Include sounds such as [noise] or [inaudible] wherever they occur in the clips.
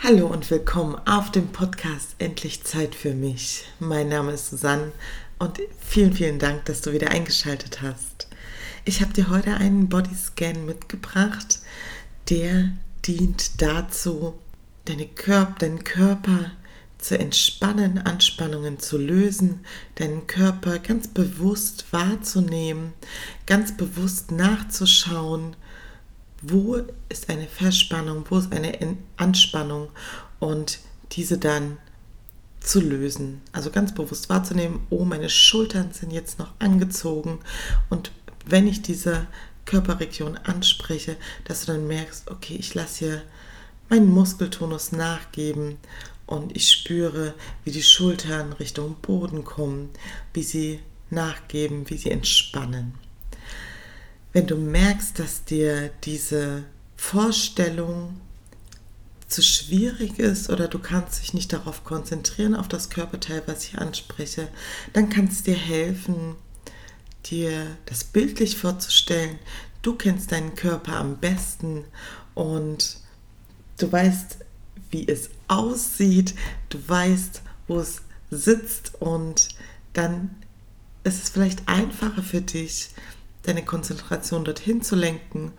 Hallo und willkommen auf dem Podcast Endlich Zeit für mich. Mein Name ist Susanne und vielen, vielen Dank, dass du wieder eingeschaltet hast. Ich habe dir heute einen Bodyscan mitgebracht, der dient dazu, deine Körper, deinen Körper zu entspannen, Anspannungen zu lösen, deinen Körper ganz bewusst wahrzunehmen, ganz bewusst nachzuschauen, wo ist eine Verspannung, wo ist eine Anspannung und diese dann zu lösen. Also ganz bewusst wahrzunehmen, oh, meine Schultern sind jetzt noch angezogen und wenn ich diese Körperregion anspreche, dass du dann merkst, okay, ich lasse hier meinen Muskeltonus nachgeben und ich spüre, wie die Schultern Richtung Boden kommen, wie sie nachgeben, wie sie entspannen. Wenn du merkst, dass dir diese Vorstellung zu schwierig ist oder du kannst dich nicht darauf konzentrieren, auf das Körperteil, was ich anspreche, dann kann es dir helfen, dir das bildlich vorzustellen. Du kennst deinen Körper am besten und du weißt, wie es aussieht, du weißt, wo es sitzt und dann ist es vielleicht einfacher für dich, deine Konzentration dorthin zu lenken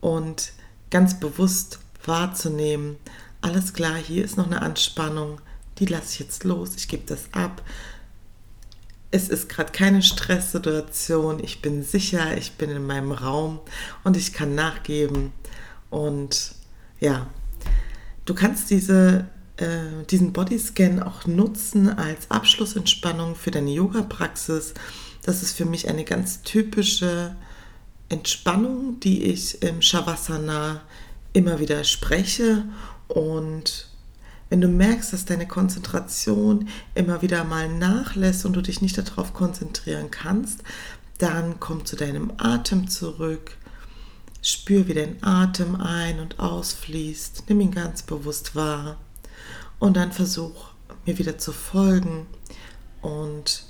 und ganz bewusst wahrzunehmen, alles klar, hier ist noch eine Anspannung, die lasse ich jetzt los, ich gebe das ab. Es ist gerade keine Stresssituation, ich bin sicher, ich bin in meinem Raum und ich kann nachgeben. Und ja, du kannst diese, äh, diesen Bodyscan auch nutzen als Abschlussentspannung für deine Yoga-Praxis. Das ist für mich eine ganz typische Entspannung, die ich im Shavasana immer wieder spreche. Und wenn du merkst, dass deine Konzentration immer wieder mal nachlässt und du dich nicht darauf konzentrieren kannst, dann komm zu deinem Atem zurück. Spür, wie dein Atem ein- und ausfließt. Nimm ihn ganz bewusst wahr. Und dann versuch mir wieder zu folgen und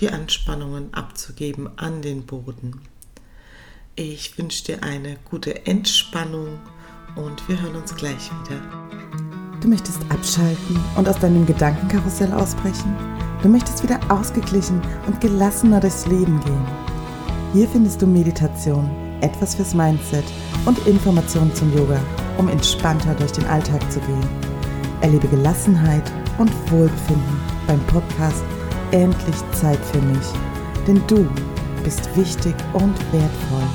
die Anspannungen abzugeben an den Boden. Ich wünsche dir eine gute Entspannung und wir hören uns gleich wieder. Du möchtest abschalten und aus deinem Gedankenkarussell ausbrechen? Du möchtest wieder ausgeglichen und gelassener durchs Leben gehen? Hier findest du Meditation, etwas fürs Mindset und Informationen zum Yoga, um entspannter durch den Alltag zu gehen. Erlebe Gelassenheit und Wohlbefinden beim Podcast Endlich Zeit für mich, denn du bist wichtig und wertvoll.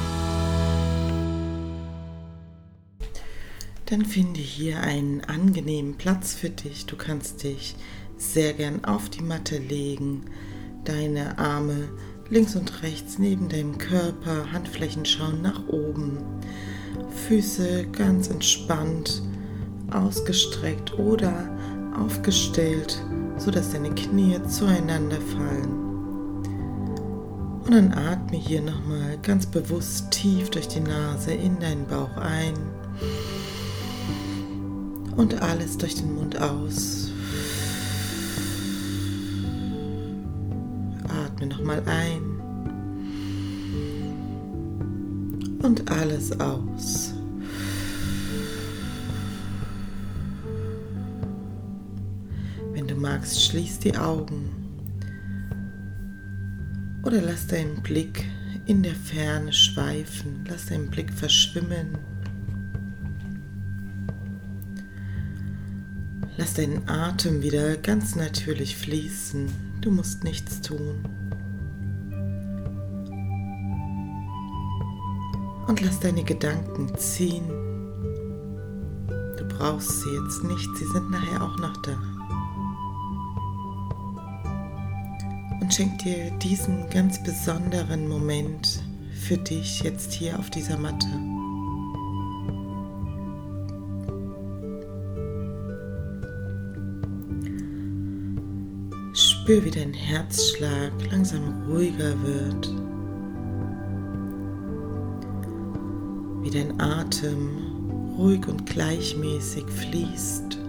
Dann finde hier einen angenehmen Platz für dich. Du kannst dich sehr gern auf die Matte legen, deine Arme links und rechts neben deinem Körper, Handflächen schauen nach oben, Füße ganz entspannt, ausgestreckt oder aufgestellt, sodass deine Knie zueinander fallen. Und dann atme hier nochmal ganz bewusst tief durch die Nase in deinen Bauch ein und alles durch den Mund aus. Atme nochmal ein und alles aus. Magst, schließ die Augen oder lass deinen Blick in der Ferne schweifen, lass deinen Blick verschwimmen. Lass deinen Atem wieder ganz natürlich fließen. Du musst nichts tun. Und lass deine Gedanken ziehen. Du brauchst sie jetzt nicht, sie sind nachher auch noch da. Und schenk dir diesen ganz besonderen Moment für dich jetzt hier auf dieser Matte. Spür, wie dein Herzschlag langsam ruhiger wird, wie dein Atem ruhig und gleichmäßig fließt.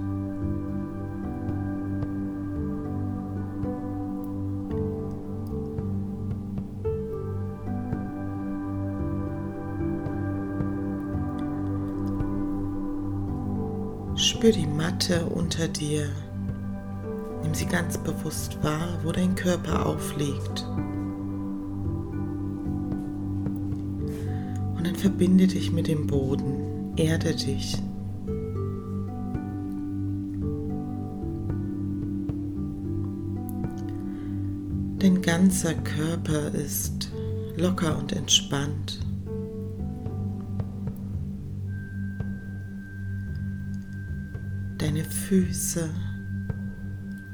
Spür die Matte unter dir. Nimm sie ganz bewusst wahr, wo dein Körper aufliegt. Und dann verbinde dich mit dem Boden, erde dich. Dein ganzer Körper ist locker und entspannt. Füße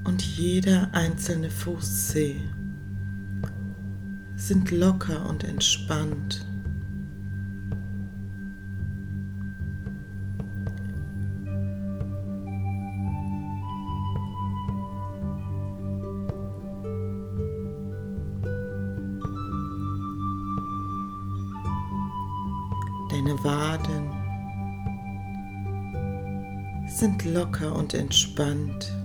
und jeder einzelne Fußzeh sind locker und entspannt. Sind locker und entspannt.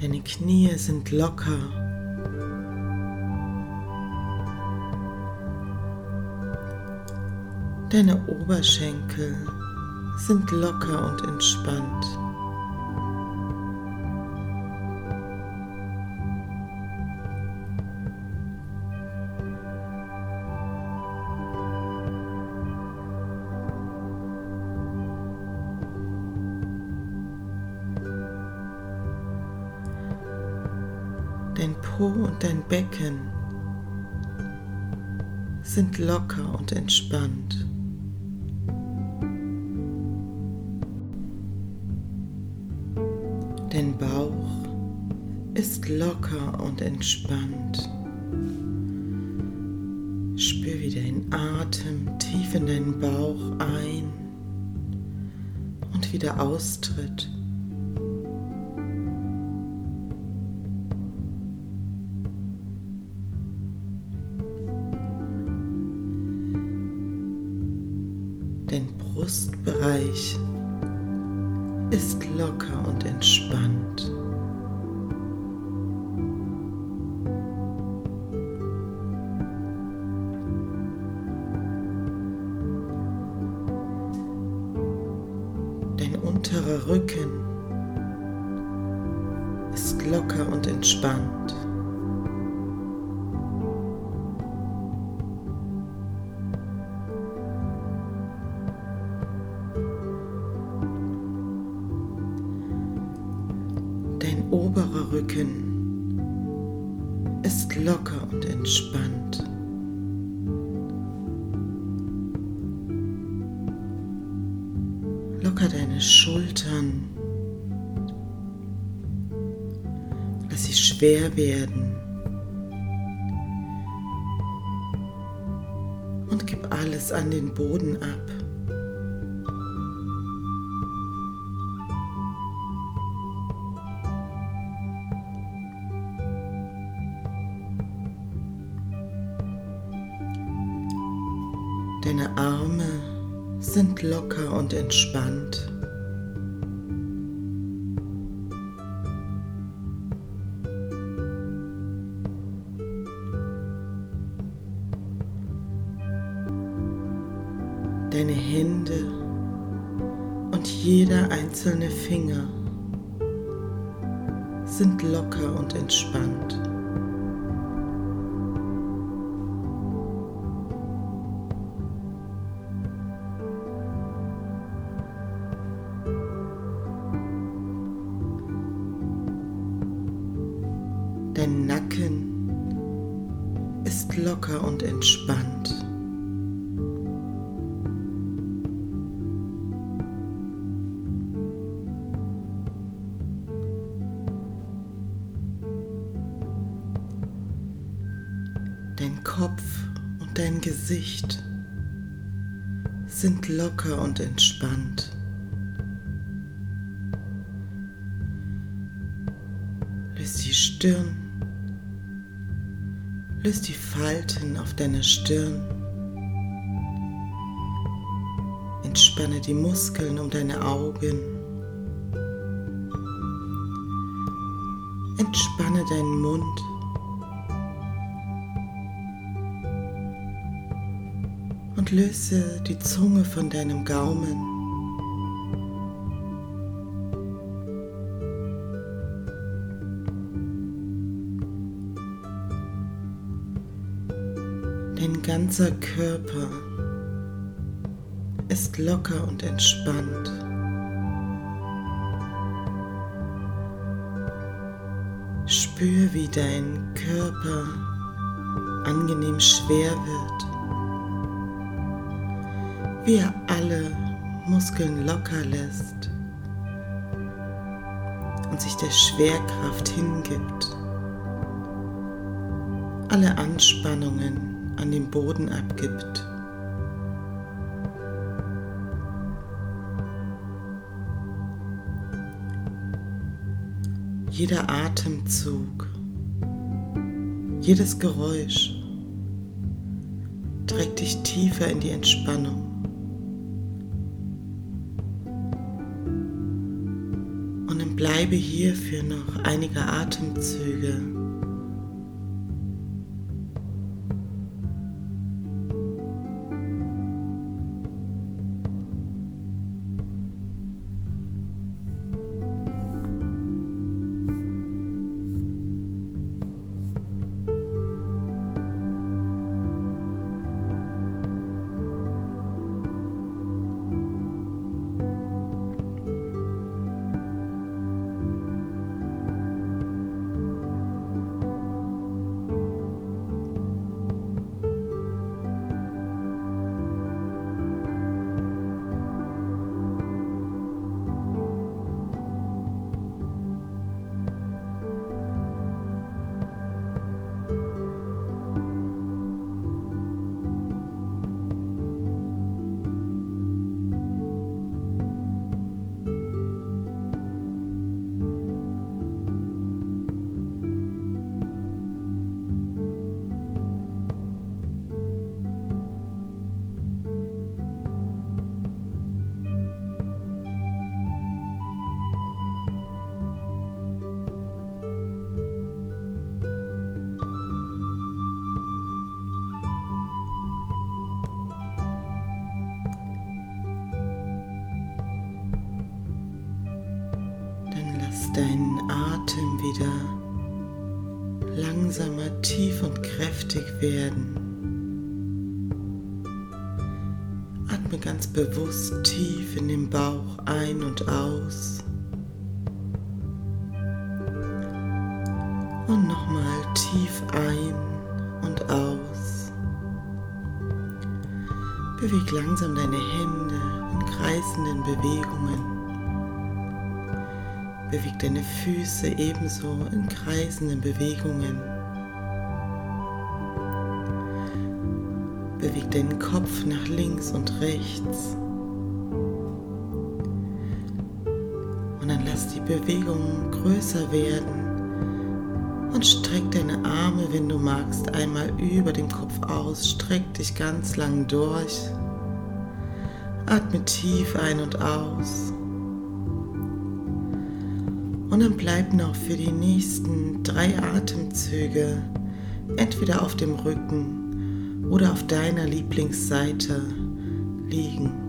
Deine Knie sind locker Deine Oberschenkel sind locker und entspannt. Dein Po und dein Becken sind locker und entspannt. Dein Bauch ist locker und entspannt. Spür wie dein Atem tief in deinen Bauch ein und wieder austritt. Locker und entspannt. oberer Rücken ist locker und entspannt. Locker deine Schultern. Schwer werden. Und gib alles an den Boden ab. Deine Arme sind locker und entspannt. Deine Hände und jeder einzelne Finger sind locker und entspannt. Kopf und dein Gesicht sind locker und entspannt. Löst die Stirn Löst die Falten auf deiner Stirn. Entspanne die Muskeln um deine Augen. Entspanne deinen Mund. Und löse die Zunge von deinem Gaumen. Dein ganzer Körper ist locker und entspannt. Spür, wie dein Körper angenehm schwer wird, wie er alle Muskeln locker lässt und sich der Schwerkraft hingibt, alle Anspannungen an den Boden abgibt. Jeder Atemzug, jedes Geräusch trägt dich tiefer in die Entspannung. Bleibe hier für noch einige Atemzüge. Deinen Atem wieder langsamer tief und kräftig werden. Atme ganz bewusst tief in den Bauch ein und aus. Und nochmal tief ein und aus. Beweg langsam deine Hände in kreisenden Bewegungen. Beweg deine Füße ebenso in kreisenden Bewegungen. Beweg deinen Kopf nach links und rechts. Und dann lass die Bewegung größer werden. Und streck deine Arme, wenn du magst, einmal über dem Kopf aus. Streck dich ganz lang durch. Atme tief ein und aus. Und dann bleib noch für die nächsten drei Atemzüge entweder auf dem Rücken oder auf deiner Lieblingsseite liegen.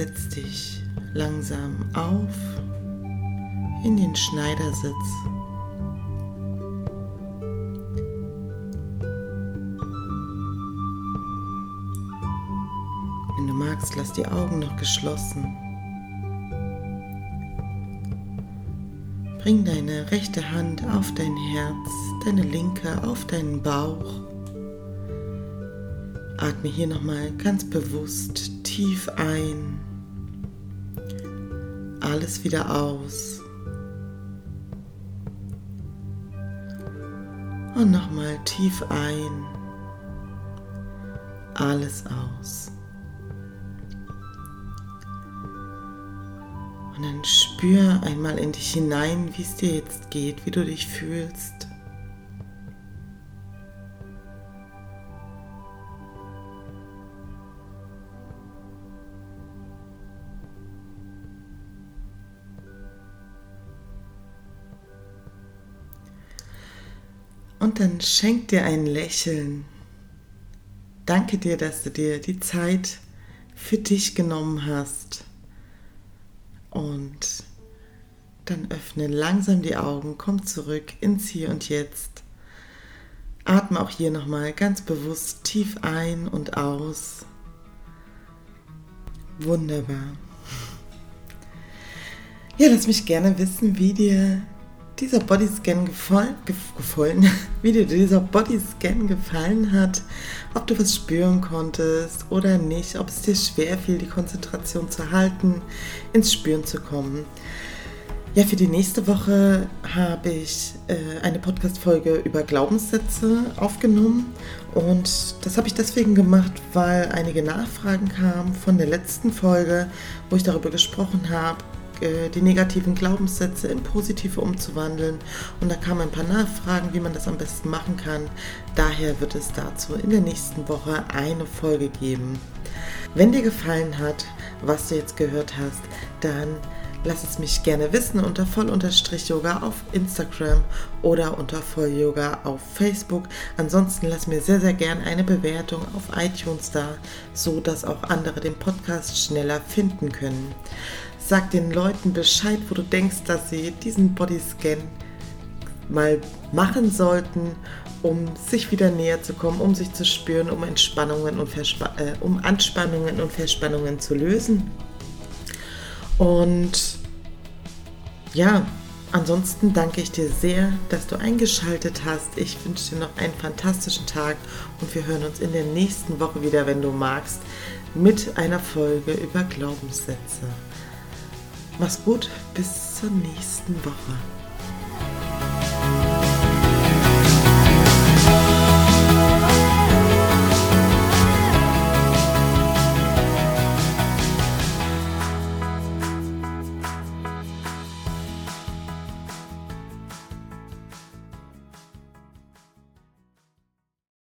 Setz dich langsam auf in den Schneidersitz. Wenn du magst, lass die Augen noch geschlossen. Bring deine rechte Hand auf dein Herz, deine linke auf deinen Bauch. Atme hier nochmal ganz bewusst tief ein, alles wieder aus. Und nochmal tief ein, alles aus. Und dann spür einmal in dich hinein, wie es dir jetzt geht, wie du dich fühlst. Und dann schenk dir ein Lächeln. Danke dir, dass du dir die Zeit für dich genommen hast. Und dann öffne langsam die Augen, komm zurück ins Hier und Jetzt. Atme auch hier nochmal ganz bewusst tief ein und aus. Wunderbar. Ja, lass mich gerne wissen, wie dir dieser Bodyscan gefallen, [laughs] wie dir dieser Bodyscan gefallen hat, ob du was spüren konntest oder nicht, ob es dir schwer fiel, die Konzentration zu halten, ins Spüren zu kommen. Ja, für die nächste Woche habe ich äh, eine Podcast-Folge über Glaubenssätze aufgenommen und das habe ich deswegen gemacht, weil einige Nachfragen kamen von der letzten Folge, wo ich darüber gesprochen habe, die negativen Glaubenssätze in positive umzuwandeln. Und da kamen ein paar Nachfragen, wie man das am besten machen kann. Daher wird es dazu in der nächsten Woche eine Folge geben. Wenn dir gefallen hat, was du jetzt gehört hast, dann lass es mich gerne wissen unter voll-yoga auf Instagram oder unter voll-yoga auf Facebook. Ansonsten lass mir sehr, sehr gerne eine Bewertung auf iTunes da, so dass auch andere den Podcast schneller finden können. Sag den Leuten Bescheid, wo du denkst, dass sie diesen Bodyscan mal machen sollten, um sich wieder näher zu kommen, um sich zu spüren, um Entspannungen und Verspa äh, um Anspannungen und Verspannungen zu lösen. Und ja, ansonsten danke ich dir sehr, dass du eingeschaltet hast. Ich wünsche dir noch einen fantastischen Tag und wir hören uns in der nächsten Woche wieder, wenn du magst, mit einer Folge über Glaubenssätze. Mach's gut, bis zur nächsten Woche.